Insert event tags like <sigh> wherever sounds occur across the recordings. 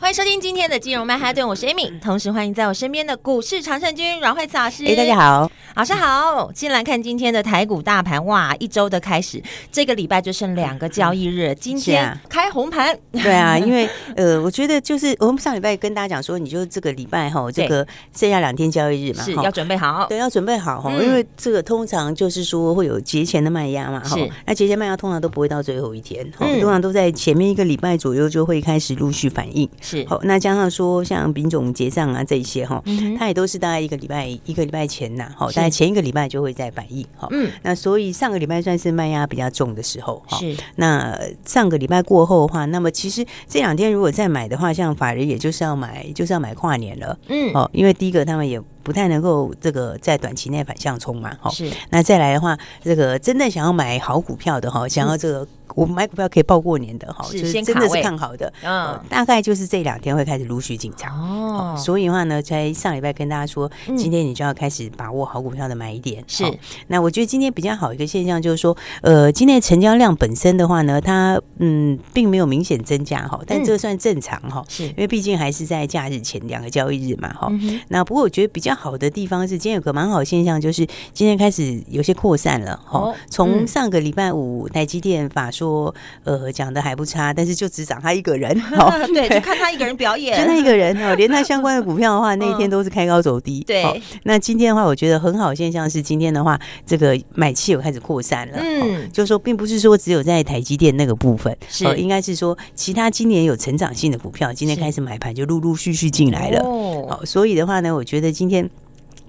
欢迎收听今天的金融曼哈顿，我是 Amy，同时欢迎在我身边的股市常胜军阮慧慈老师。哎，大家好，老师好。先来看今天的台股大盘，哇，一周的开始，这个礼拜就剩两个交易日，今天开红盘。对啊，因为呃，我觉得就是我们上礼拜跟大家讲说，你就这个礼拜哈，这个剩下两天交易日嘛，是要准备好，对，要准备好哈，因为这个通常就是说会有节前的卖压嘛，哈，那节前卖压通常都不会到最后一天，通常都在前面一个礼拜左右就会开始陆续反应。是，好，那加上说像丙种结账啊这一些哈，它也都是大概一个礼拜一个礼拜前呐，好，大概前一个礼拜就会在反应，哈，嗯，那所以上个礼拜算是卖压比较重的时候，哈，是，那上个礼拜过后的话，那么其实这两天如果再买的话，像法人也就是要买，就是要买跨年了，嗯，哦，因为第一个他们也不太能够这个在短期内反向冲嘛，哈，是，那再来的话，这个真的想要买好股票的哈，想要这个。我买股票可以报过年的哈，就是真的是看好的，嗯，大概就是这两天会开始陆续进场。哦。所以的话呢，在上礼拜跟大家说，今天你就要开始把握好股票的买点。是，那我觉得今天比较好一个现象就是说，呃，今天成交量本身的话呢，它嗯并没有明显增加哈，但这个算正常哈，是。因为毕竟还是在假日前两个交易日嘛哈。那不过我觉得比较好的地方是，今天有个蛮好的现象，就是今天开始有些扩散了哈。从上个礼拜五台积电法说呃讲的还不差，但是就只涨他一个人，<laughs> 好对，就看他一个人表演，就他一个人哦，连他相关的股票的话，<laughs> 那一天都是开高走低。对，那今天的话，我觉得很好现象是今天的话，这个买气有开始扩散了，嗯，就是说并不是说只有在台积电那个部分，是。应该是说其他今年有成长性的股票，今天开始买盘就陆陆续续进来了，哦，所以的话呢，我觉得今天。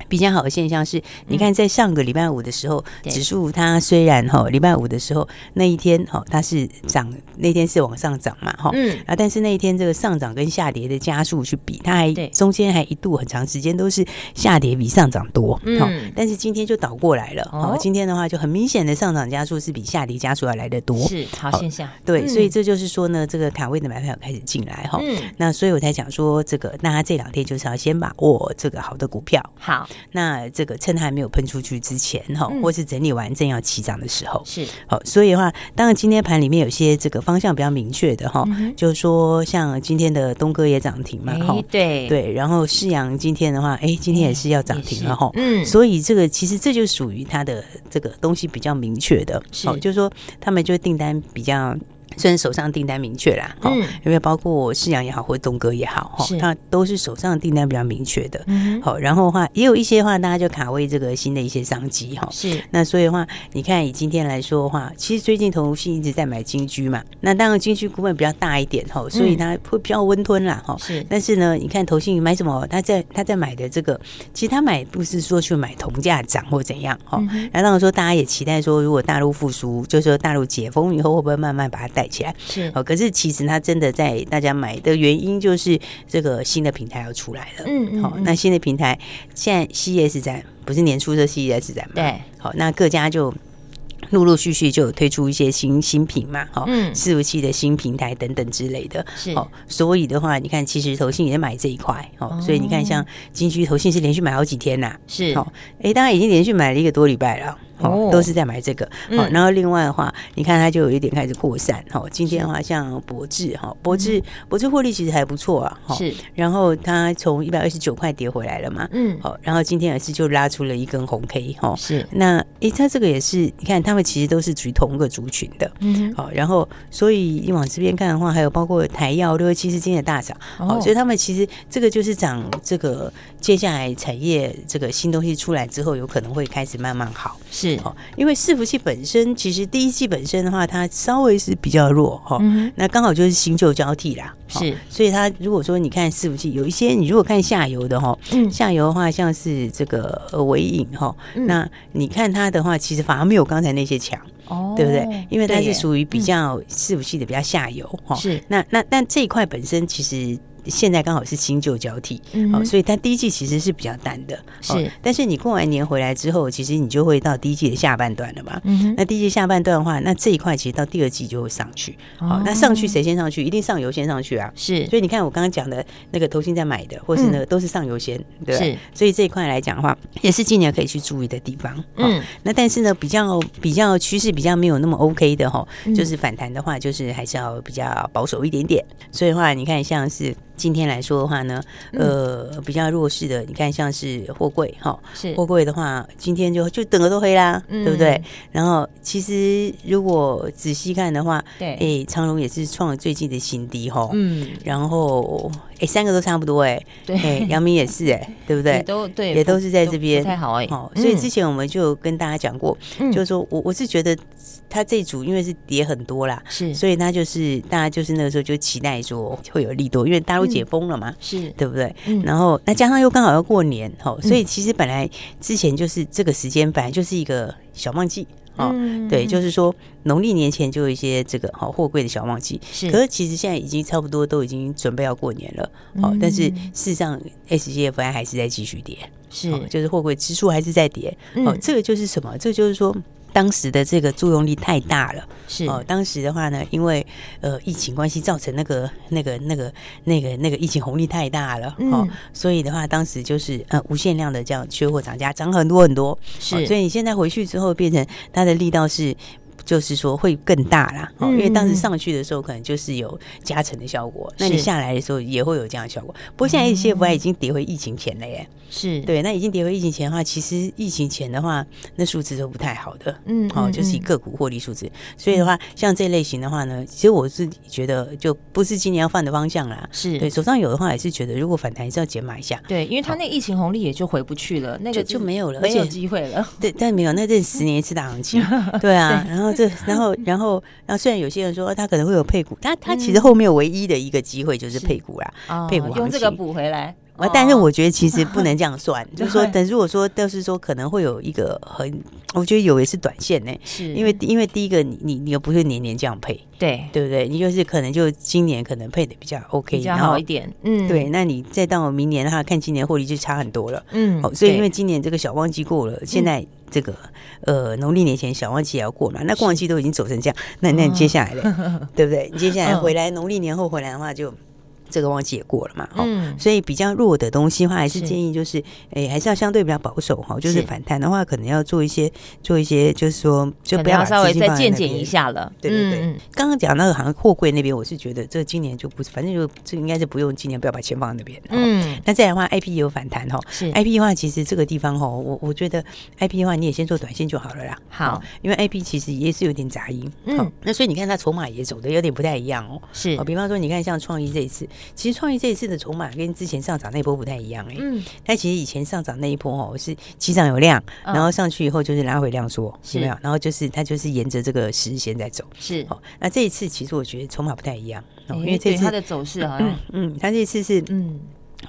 比较好的现象是，你看在上个礼拜五的时候，指数它虽然哈礼拜五的时候那一天哈它是涨，那天是往上涨嘛哈，嗯。啊，但是那一天这个上涨跟下跌的加速去比，它还中间还一度很长时间都是下跌比上涨多，嗯，但是今天就倒过来了，哦，今天的话就很明显的上涨加速是比下跌加速要来得多，是好现象，对，所以这就是说呢，这个卡位的买票开始进来哈，嗯，那所以我才讲说这个，那他这两天就是要先把握这个好的股票，好。那这个趁它还没有喷出去之前哈，或是整理完正要起涨的时候，是。好，所以的话，当然今天盘里面有些这个方向比较明确的哈，就是说像今天的东哥也涨停嘛，哈，对。对，然后世阳今天的话，哎，今天也是要涨停了哈，嗯，所以这个其实这就属于它的这个东西比较明确的，好，就是说他们就订单比较。虽然手上订单明确啦，哈、嗯，因为包括世阳也好，或者东哥也好，哈，它都是手上订单比较明确的，嗯，好，然后的话也有一些话，大家就卡位这个新的一些商机，哈，是。那所以的话，你看以今天来说的话，其实最近投信一直在买金居嘛，那当然金居股本比较大一点，哈，所以它会比较温吞啦，哈，是。但是呢，你看投信买什么？他在他在买的这个，其实他买不是说去买同价涨或怎样，哈。然后当然说大家也期待说，如果大陆复苏，就是说大陆解封以后，会不会慢慢把它带起来？是哦，可是其实它真的在大家买的原因，就是这个新的平台要出来了。嗯嗯，好，那新的平台现在 CES 展不是年初的 CES 展吗？对，好，那各家就陆陆续续就有推出一些新新品嘛，好，伺服器的新平台等等之类的。是，哦，所以的话，你看，其实投信也买这一块，哦，所以你看，像金居投信是连续买好几天呐，是，好，哎，当然已经连续买了一个多礼拜了。哦，都是在买这个。好，然后另外的话，你看它就有一点开始扩散。好，今天的话，像博智，哈，博智，博智获利其实还不错啊。是。然后它从一百二十九块跌回来了嘛。嗯。好，然后今天也是就拉出了一根红 K。哈。是。那诶，它这个也是，你看他们其实都是属于同一个族群的。嗯。好，然后所以你往这边看的话，还有包括台药六七十今天的大涨。好，所以他们其实这个就是涨这个接下来产业这个新东西出来之后，有可能会开始慢慢好。是。哦，因为伺服器本身其实第一季本身的话，它稍微是比较弱哈，那刚好就是新旧交替啦，是，所以它如果说你看伺服器有一些，你如果看下游的哈，嗯下游的话像是这个尾影哈，那你看它的话，其实反而没有刚才那些强，哦，对不对？因为它是属于比较伺服器的比较下游哈，是，那那但这一块本身其实。现在刚好是新旧交替，嗯、哦，所以它第一季其实是比较淡的，是、哦。但是你过完年回来之后，其实你就会到第一季的下半段了嘛。嗯，那第一季下半段的话，那这一块其实到第二季就会上去。好、那上去谁先上去？一定上游先上去啊。是。所以你看我刚刚讲的那个投信在买的，或是那个都是上游先，嗯、对。是。所以这一块来讲的话，也是今年可以去注意的地方。哦、嗯。那但是呢，比较比较趋势比较没有那么 OK 的哈、哦，就是反弹的话，就是还是要比较保守一点点。所以的话，你看像是。今天来说的话呢，呃，比较弱势的，你看像是货柜哈，是。货柜的话，今天就就整个都黑啦，嗯、对不对？然后其实如果仔细看的话，对，哎，长荣也是创了最近的新低哈，嗯，然后。哎，三个都差不多哎，对，杨明也是哎，对不对？都对，也都是在这边，太好哎。好，所以之前我们就跟大家讲过，就是说我我是觉得它这组因为是跌很多啦，是，所以它就是大家就是那个时候就期待说会有利多，因为大陆解封了嘛，是对不对？然后那加上又刚好要过年，哈，所以其实本来之前就是这个时间本来就是一个小旺季。哦，对，就是说农历年前就有一些这个好货柜的小旺季，是。可是其实现在已经差不多都已经准备要过年了，好，但是事实上 S G F I 还是在继续跌，是，就是货柜指数还是在跌，哦，这个就是什么？这个就是说。当时的这个作用力太大了，是哦。当时的话呢，因为呃疫情关系造成那个那个那个那个那个疫情红利太大了，哦，所以的话，当时就是呃无限量的这样缺货涨价，涨很多很多，是。所以你现在回去之后，变成它的力道是。就是说会更大啦，哦，因为当时上去的时候可能就是有加成的效果，那你下来的时候也会有这样的效果。不过现在 SCFI 已经跌回疫情前了耶，是。对，那已经跌回疫情前的话，其实疫情前的话，那数字都不太好的，嗯，好，就是以个股获利数字。所以的话，像这类型的话呢，其实我是觉得就不是今年要放的方向啦，是。对，手上有的话也是觉得如果反弹还是要减码一下，对，因为它那疫情红利也就回不去了，那个就没有了，没有机会了，<laughs> 对，但没有，那这是十年一次大行情，<laughs> 对啊，然后。<laughs> 然后，然后，然后，虽然有些人说他可能会有配股，但他其实后面唯一的一个机会就是配股啦，哦、配股用这个补回来。但是我觉得其实不能这样算，<laughs> 就是说，等如果说都是说可能会有一个很，我觉得有也是短线呢，是因为因为第一个你你你又不是年年这样配，对对不对？你就是可能就今年可能配的比较 OK，比较好一点，嗯，对。那你再到明年的话，看今年获利就差很多了，嗯。哦所以因为今年这个小旺季过了，现在这个呃农历年前小旺季也要过嘛，那过完季都已经走成这样，那那你接下来呢，<laughs> 对不对？你接下来回来农历年后回来的话就。这个旺季也过了嘛，嗯，所以比较弱的东西的话，还是建议就是，哎，还是要相对比较保守哈，就是反弹的话，可能要做一些做一些，就是说，就不要稍微再渐减一下了。对对对，刚刚讲那个好像货柜那边，我是觉得这今年就不是，反正就这应该是不用今年不要把钱放在那边。嗯，那再来的话，I P 也有反弹哈，是。I P 的话，其实这个地方哈，我我觉得 I P 的话，你也先做短线就好了啦。好，因为 I P 其实也是有点杂音，嗯，那所以你看它筹码也走的有点不太一样哦。是，比方说你看像创意这一次。其实创意这一次的筹码跟之前上涨那一波不太一样哎、欸，嗯，但其实以前上涨那一波哦是起涨有量，然后上去以后就是拉回量缩，有没有？然后就是它就是沿着这个十日线在走，是哦。那这一次其实我觉得筹码不太一样，因为这次它的走势好像，嗯，它这一次是嗯。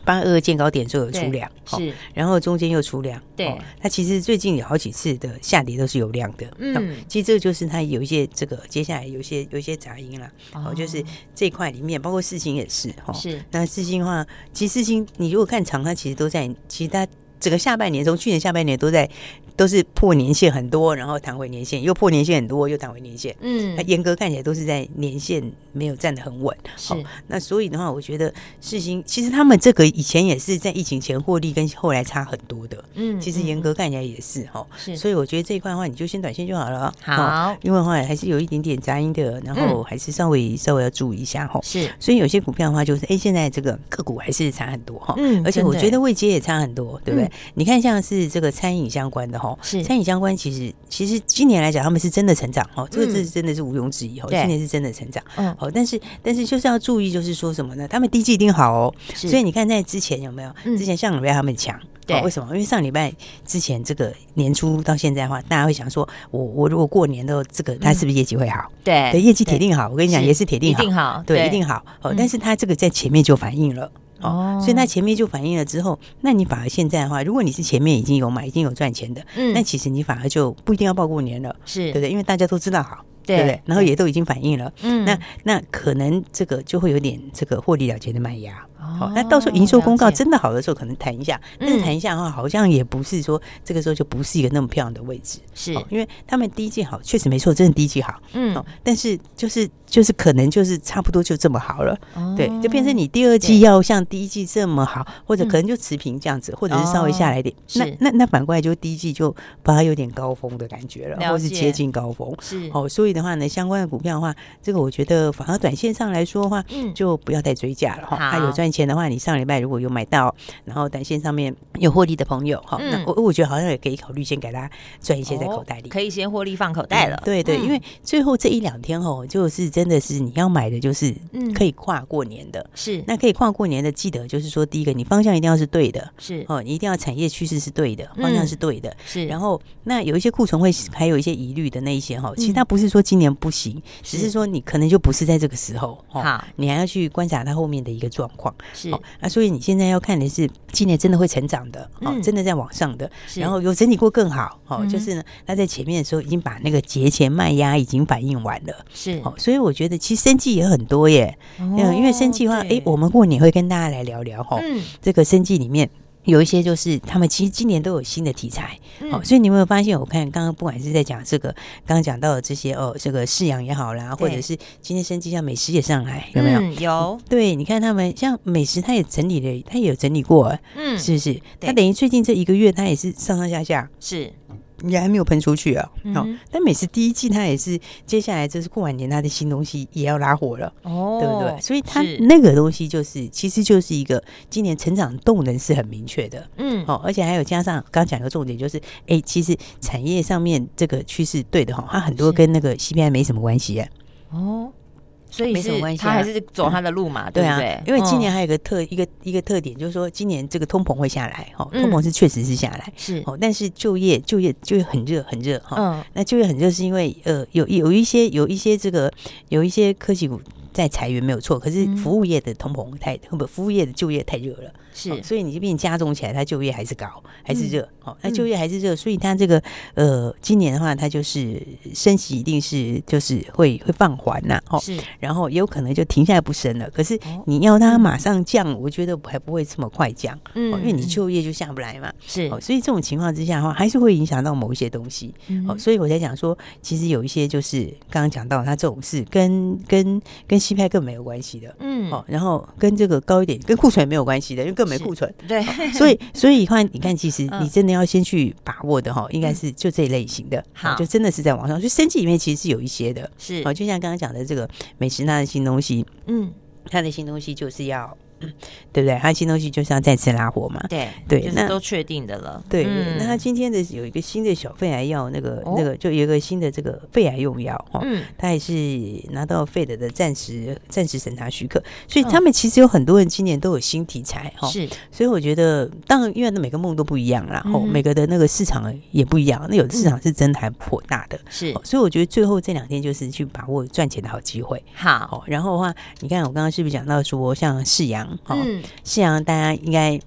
八二二见高点就有出量，是，然后中间又出量，对，它其实最近有好几次的下跌都是有量的，嗯，其实这个就是它有一些这个接下来有一些有一些杂音了，哦，就是这一块里面包括四星也是，哈，是，那四星的话，其实四星你如果看长，它其实都在，其实它整个下半年从去年下半年都在。都是破年线很多，然后弹回年线，又破年线很多，又弹回年线。嗯，它严格看起来都是在年线没有站得很稳。是，那所以的话，我觉得世新其实他们这个以前也是在疫情前获利跟后来差很多的。嗯，其实严格看起来也是哈。是，所以我觉得这一块的话，你就先短线就好了。好，因为的话还是有一点点杂音的，然后还是稍微稍微要注意一下哈。是，所以有些股票的话，就是哎，现在这个个股还是差很多哈。嗯，而且我觉得未接也差很多，对不对？你看像是这个餐饮相关的哈。是餐饮相关，其实其实今年来讲，他们是真的成长哦，这个这是真的是毋庸置疑哦，今年是真的成长，嗯，好，但是但是就是要注意，就是说什么呢？他们第一季一定好哦，所以你看在之前有没有？之前上礼拜他们强，对，为什么？因为上礼拜之前这个年初到现在的话，大家会想说，我我如果过年的这个，他是不是业绩会好？对，对，业绩铁定好，我跟你讲，也是铁定好，对，一定好哦。但是他这个在前面就反映了。哦，所以那前面就反映了之后，那你反而现在的话，如果你是前面已经有买、已经有赚钱的，嗯，那其实你反而就不一定要报过年了，是对不对？因为大家都知道好，对不对？然后也都已经反映了，嗯，那那可能这个就会有点这个获利了结的卖压。好，那到时候营收公告真的好的时候，可能谈一下。但是谈一下的话，好像也不是说这个时候就不是一个那么漂亮的位置。是，因为他们第一季好，确实没错，真的第一季好。嗯，哦但是就是就是可能就是差不多就这么好了。对，就变成你第二季要像第一季这么好，或者可能就持平这样子，或者是稍微下来点。那那那反过来就第一季就把它有点高峰的感觉了，或是接近高峰。是，哦，所以的话呢，相关的股票的话，这个我觉得反而短线上来说的话，嗯就不要再追价了哈。它有赚钱的话，你上礼拜如果有买到，然后短线上面有获利的朋友哈，那我我觉得好像也可以考虑先给他赚一些在口袋里，可以先获利放口袋了。对对，因为最后这一两天哦，就是真的是你要买的就是可以跨过年的，是。那可以跨过年的，记得就是说第一个你方向一定要是对的，是。哦，你一定要产业趋势是对的，方向是对的，是。然后那有一些库存会还有一些疑虑的那一些哈，其实它不是说今年不行，只是说你可能就不是在这个时候，哈，你还要去观察它后面的一个状况。是。啊，所以你现在要看的是今年真的会成长的，哦，真的在往上的，然后有整理过更好，哦，就是呢，他在前面的时候已经把那个节前卖压已经反映完了，是。哦，所以我觉得其实生计也很多耶，嗯，因为生计的话，哎，我们过年会跟大家来聊聊哈，这个生计里面。有一些就是他们其实今年都有新的题材，嗯、哦，所以你有没有发现？我看刚刚不管是在讲这个，刚刚讲到的这些哦，这个饲养也好啦，或者是今天生技像美食也上来，有没有？嗯、有。对，你看他们像美食，他也整理了，他也有整理过，嗯，是不是？他等于最近这一个月，他也是上上下下，是。也还没有喷出去啊，好，但每次第一季它也是，接下来就是过完年，它的新东西也要拉火了，哦，对不对？所以它那个东西就是，其实就是一个今年成长动能是很明确的，嗯，好，而且还有加上刚讲一个重点就是，哎，其实产业上面这个趋势对的哈，它很多跟那个 CPI 没什么关系，哦。所以没什么关系，他还是走他的路嘛，对不对？因为今年还有一个特一个一个特点，就是说今年这个通膨会下来，哈，通膨是确实是下来，是。哦，但是就业就业就业很热很热哈，嗯，那就业很热是因为呃有有一些有一些这个有一些科技股在裁员没有错，可是服务业的通膨太不服务业的就业太热了。是，所以你这边加重起来，它就业还是高，还是热，好，那就业还是热，所以它这个呃，今年的话，它就是升息一定是就是会会放缓呐，哦，是，然后也有可能就停下来不升了。可是你要它马上降，我觉得还不会这么快降，嗯，因为你就业就下不来嘛，是，所以这种情况之下的话，还是会影响到某一些东西，哦，所以我在讲说，其实有一些就是刚刚讲到它这种事跟跟跟 CPI 更没有关系的，嗯，哦，然后跟这个高一点跟库存没有关系的，因为更没库存，对，所以 <laughs> 所以话，你看，其实你真的要先去把握的哈，应该是就这一类型的，好，就真的是在网上，所以生技里面其实是有一些的，是，哦，就像刚刚讲的这个美食那的新东西，嗯，它的新东西就是要。嗯，对不对？他新东西就是要再次拉活嘛。对对，那都确定的了。对，那他今天的有一个新的小肺癌药，那个那个就有一个新的这个肺癌用药哈。嗯，他也是拿到 Fed 的暂时暂时审查许可，所以他们其实有很多人今年都有新题材哈。是，所以我觉得，当然因为的每个梦都不一样，然后每个的那个市场也不一样。那有的市场是真的还颇大的，是。所以我觉得最后这两天就是去把握赚钱的好机会。好，然后的话，你看我刚刚是不是讲到说像世阳？嗯，是啊，大家应该。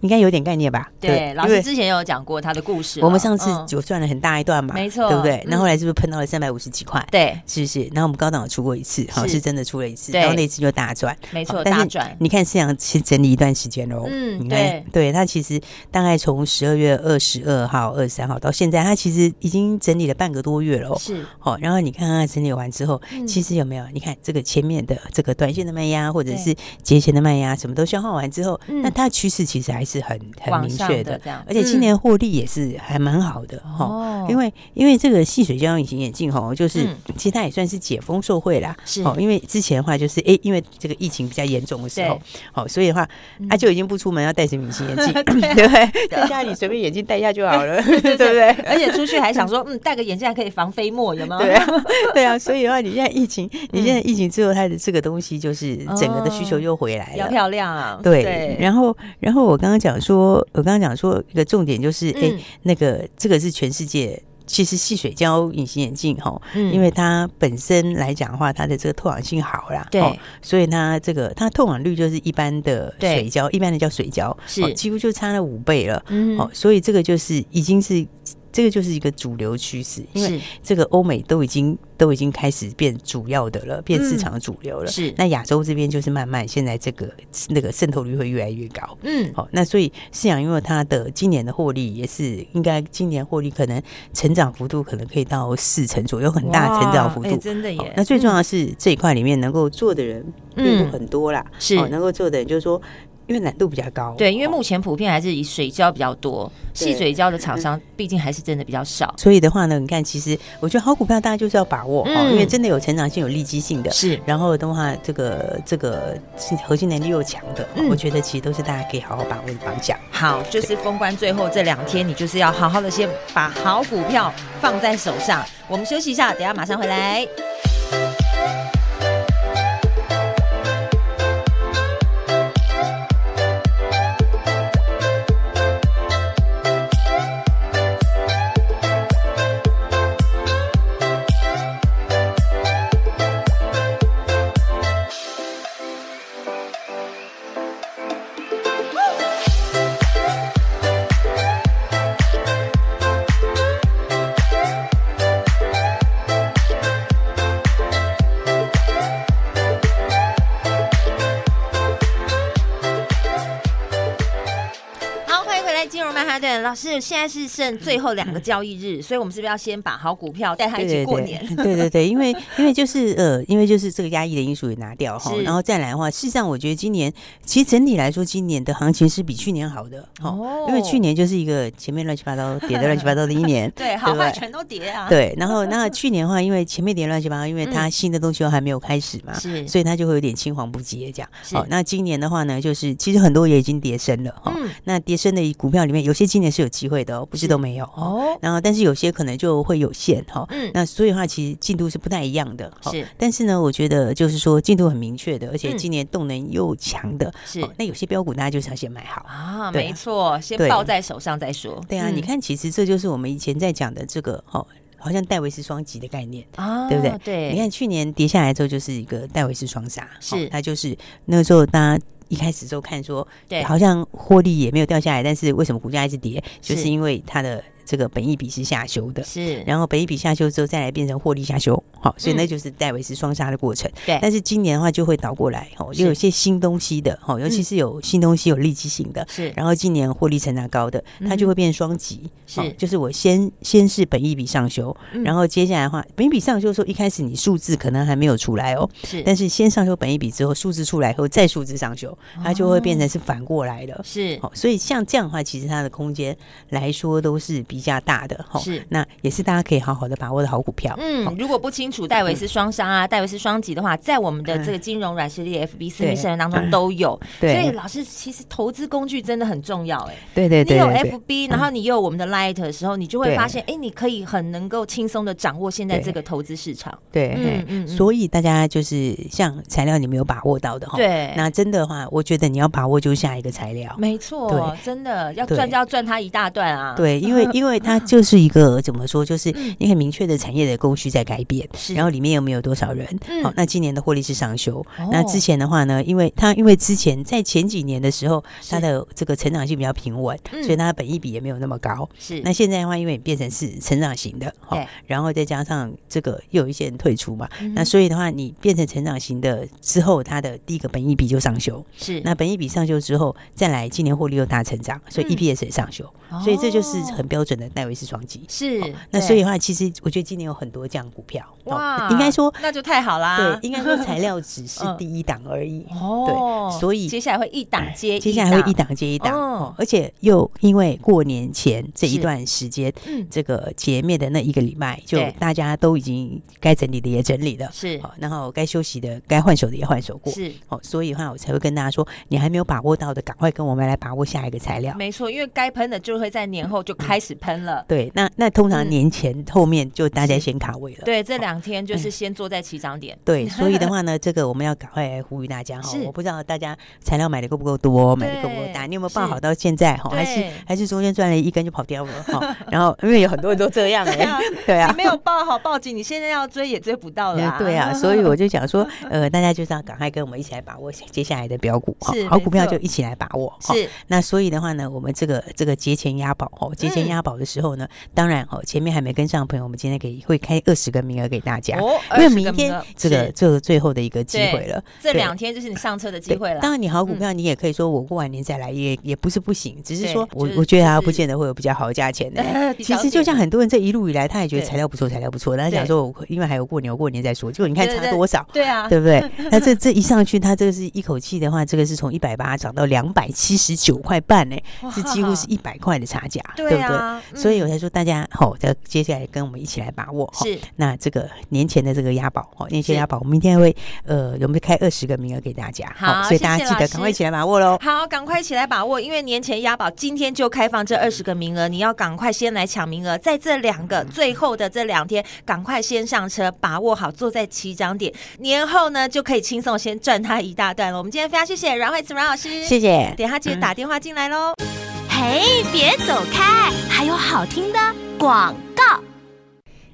应该有点概念吧？对，老师之前有讲过他的故事。我们上次就赚了很大一段嘛，没错，对不对？那后来是不是碰到了三百五十几块？对，是不是？然后我们高档有出过一次，好，是真的出了一次，然后那次就大赚，没错，大赚。你看市场其实整理一段时间喽，嗯，对，对，它其实大概从十二月二十二号、二十三号到现在，它其实已经整理了半个多月了，是。好，然后你看看整理完之后，其实有没有？你看这个前面的这个短线的卖压，或者是节前的卖压，什么都消化完之后，那它的趋势其实还是很很。明确的，而且今年获利也是还蛮好的哈，因为因为这个细水胶隐形眼镜哈，就是其实它也算是解封受惠啦，是哦，因为之前的话就是哎，因为这个疫情比较严重的时候，好，所以的话他就已经不出门要戴什么隐形眼镜，<laughs> 对不对？<laughs> 在家里随便眼镜戴一下就好了，<laughs> 对不对？而且出去还想说，嗯，戴个眼镜还可以防飞沫，有没有？对啊，对啊，所以的话，你现在疫情，你现在疫情之后，它的这个东西就是整个的需求又回来了，要漂亮啊，对。然后，然后我刚刚讲说，我刚刚讲说一个重点就是，哎，那个这个是全世界其实细水胶隐形眼镜哈，因为它本身来讲的话，它的这个透氧性好啦，对，所以它这个它透氧率就是一般的水胶，一般的叫水胶，是。几乎就差了五倍了，嗯，哦，所以这个就是已经是。这个就是一个主流趋势，因为这个欧美都已经都已经开始变主要的了，变市场的主流了。是，那亚洲这边就是慢慢现在这个那个渗透率会越来越高。嗯，好，那所以世扬因为它的今年的获利也是应该今年获利可能成长幅度可能可以到四成左右，很大成长幅度，真的耶。那最重要的是这一块里面能够做的人并不很多啦，是能够做的人就是说。因为难度比较高，对，因为目前普遍还是以水胶比较多，细水胶的厂商毕竟还是真的比较少。所以的话呢，你看，其实我觉得好股票大家就是要把握，因为真的有成长性、有利基性的，是。然后的话，这个这个核心能力又强的，我觉得其实都是大家可以好好把握的方向。好，就是封关最后这两天，你就是要好好的先把好股票放在手上。我们休息一下，等下马上回来。老师，现在是剩最后两个交易日，所以我们是不是要先把好股票带他一起过年？对对对，因为因为就是呃，因为就是这个压抑的因素也拿掉哈，然后再来的话，事实上我觉得今年其实整体来说，今年的行情是比去年好的哦，因为去年就是一个前面乱七八糟跌的乱七八糟的一年，<laughs> 对，好坏全都跌啊。对，然后那去年的话，因为前面跌乱七八糟，因为它新的东西都还没有开始嘛，是，所以它就会有点青黄不接这样。好，那今年的话呢，就是其实很多也已经跌深了哈，那跌深的股票里面，有些今年是有机会的哦，不是都没有哦。然后，但是有些可能就会有限哈。嗯。那所以的话，其实进度是不太一样的。是。但是呢，我觉得就是说进度很明确的，而且今年动能又强的。是。那有些标股大家就是要先买好啊。没错，先抱在手上再说。对啊，你看，其实这就是我们以前在讲的这个哦，好像戴维斯双击的概念啊，对不对？对。你看去年跌下来之后，就是一个戴维斯双杀。是。它就是那个时候大家。一开始就看说，对，好像获利也没有掉下来，但是为什么股价一直跌？就是因为它的。这个本益比是下修的，是，然后本益比下修之后再来变成获利下修，好，所以那就是戴维斯双杀的过程。对，但是今年的话就会倒过来，哦，就有些新东西的，哦，尤其是有新东西有利基性的，是，然后今年获利成长高的，它就会变双击，是，就是我先先是本益比上修，然后接下来的话，本益比上修的时候，一开始你数字可能还没有出来哦，是，但是先上修本益比之后，数字出来后再数字上修，它就会变成是反过来的，是，好，所以像这样的话，其实它的空间来说都是比较大的，是，那也是大家可以好好的把握的好股票。嗯，如果不清楚戴维斯双杀啊，戴维斯双击的话，在我们的这个金融软实力 FB 私密社群当中都有。对，所以老师其实投资工具真的很重要，哎，对对对，你有 FB，然后你有我们的 Light 的时候，你就会发现，哎，你可以很能够轻松的掌握现在这个投资市场。对，嗯嗯，所以大家就是像材料，你没有把握到的哈，对，那真的话，我觉得你要把握就下一个材料，没错，真的要赚就要赚它一大段啊。对，因为因为它。就是一个怎么说，就是你很明确的产业的供需在改变，是然后里面有没有多少人？好，那今年的获利是上修。那之前的话呢，因为它因为之前在前几年的时候，它的这个成长性比较平稳，所以它的本益比也没有那么高。是那现在的话，因为变成是成长型的，对，然后再加上这个又有一些人退出嘛，那所以的话，你变成成长型的之后，它的第一个本益比就上修。是那本益比上修之后，再来今年获利又大成长，所以 EPS 也上修。所以这就是很标准的戴维斯双击。是，那所以的话，其实我觉得今年有很多这样股票，哇，应该说那就太好啦。对，应该说材料只是第一档而已。哦，对，所以接下来会一档接一档，接下来会一档接一档。哦，而且又因为过年前这一段时间，这个前面的那一个礼拜，就大家都已经该整理的也整理了，是，然后该休息的、该换手的也换手过，是，哦，所以的话，我才会跟大家说，你还没有把握到的，赶快跟我们来把握下一个材料。没错，因为该喷的就会在年后就开始喷了。对，那那通常年前后面就大家先卡位了。对，这两两天就是先坐在起涨点。对，所以的话呢，这个我们要赶快来呼吁大家哈。我不知道大家材料买的够不够多，买的够不够大？你有没有报好到现在哈？还是还是中间赚了一根就跑掉了哈？<laughs> 然后因为有很多人都这样哎，<laughs> 对啊，你没有报好报警，你现在要追也追不到了。<laughs> 对啊，所以我就想说，呃，大家就是要赶快跟我们一起来把握接下来的标股哈，好股票就一起来把握哈。是，那所以的话呢，我们这个这个节前押宝哦，节前押宝的时候呢，当然哦，前面还没跟上的朋友，我们今天给会开二十个名额给大家，因为明天这个这个最后的一个机会了，这两天就是你上车的机会了。当然，你好股票你也可以说我过完年再来，也也不是不行，只是说我我觉得它不见得会有比较好的价钱的。<laughs> 其实就像很多人这一路以来，他也觉得材料不错，材料不错，他想说我因为还有过年，我过年再说，结果你看差多少？对啊，对不对？<laughs> 那这这一上去，他这个是一口气的话，这个是从一百八涨到两百七十九块半呢，是几乎是 <laughs> 一百块的差价，对不对？所以我才说大家好，在接下来跟我们一起来把握。是，那这个年前的这个押宝，年前押宝，我们明天会呃，我们开二十个名额给大家。好，所以大家记得赶快一起来把握喽。好，赶快一起来把握，因为年前押宝今天就开放这二十个名额，你要赶快先来抢名额，在这两个最后的这两天，赶快先上车，把握好，坐在起涨点，年后呢就可以轻松先赚它一大段了。我们今天非常谢谢阮慧慈阮老师，谢谢。等下记得打电话进来喽。嘿，别走开，还有好听的广告，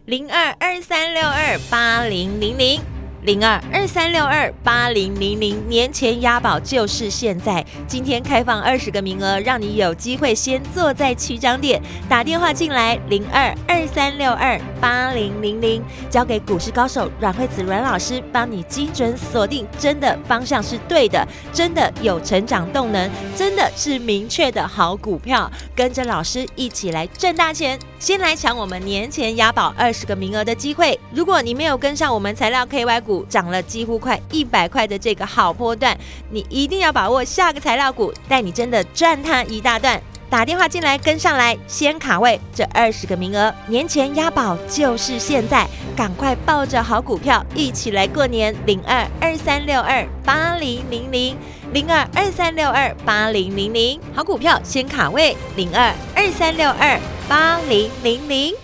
零二二三六二八零零零。零二二三六二八零零零，年前押宝就是现在，今天开放二十个名额，让你有机会先坐在起涨点，打电话进来零二二三六二八零零零，交给股市高手阮惠子阮老师，帮你精准锁定，真的方向是对的，真的有成长动能，真的是明确的好股票，跟着老师一起来赚大钱，先来抢我们年前押宝二十个名额的机会，如果你没有跟上我们材料 KY 股。涨了几乎快一百块的这个好波段，你一定要把握下个材料股，带你真的赚它一大段。打电话进来跟上来，先卡位这二十个名额，年前押宝就是现在，赶快抱着好股票一起来过年。零二二三六二八零零零，零二二三六二八零零零，好股票先卡位，零二二三六二八零零零。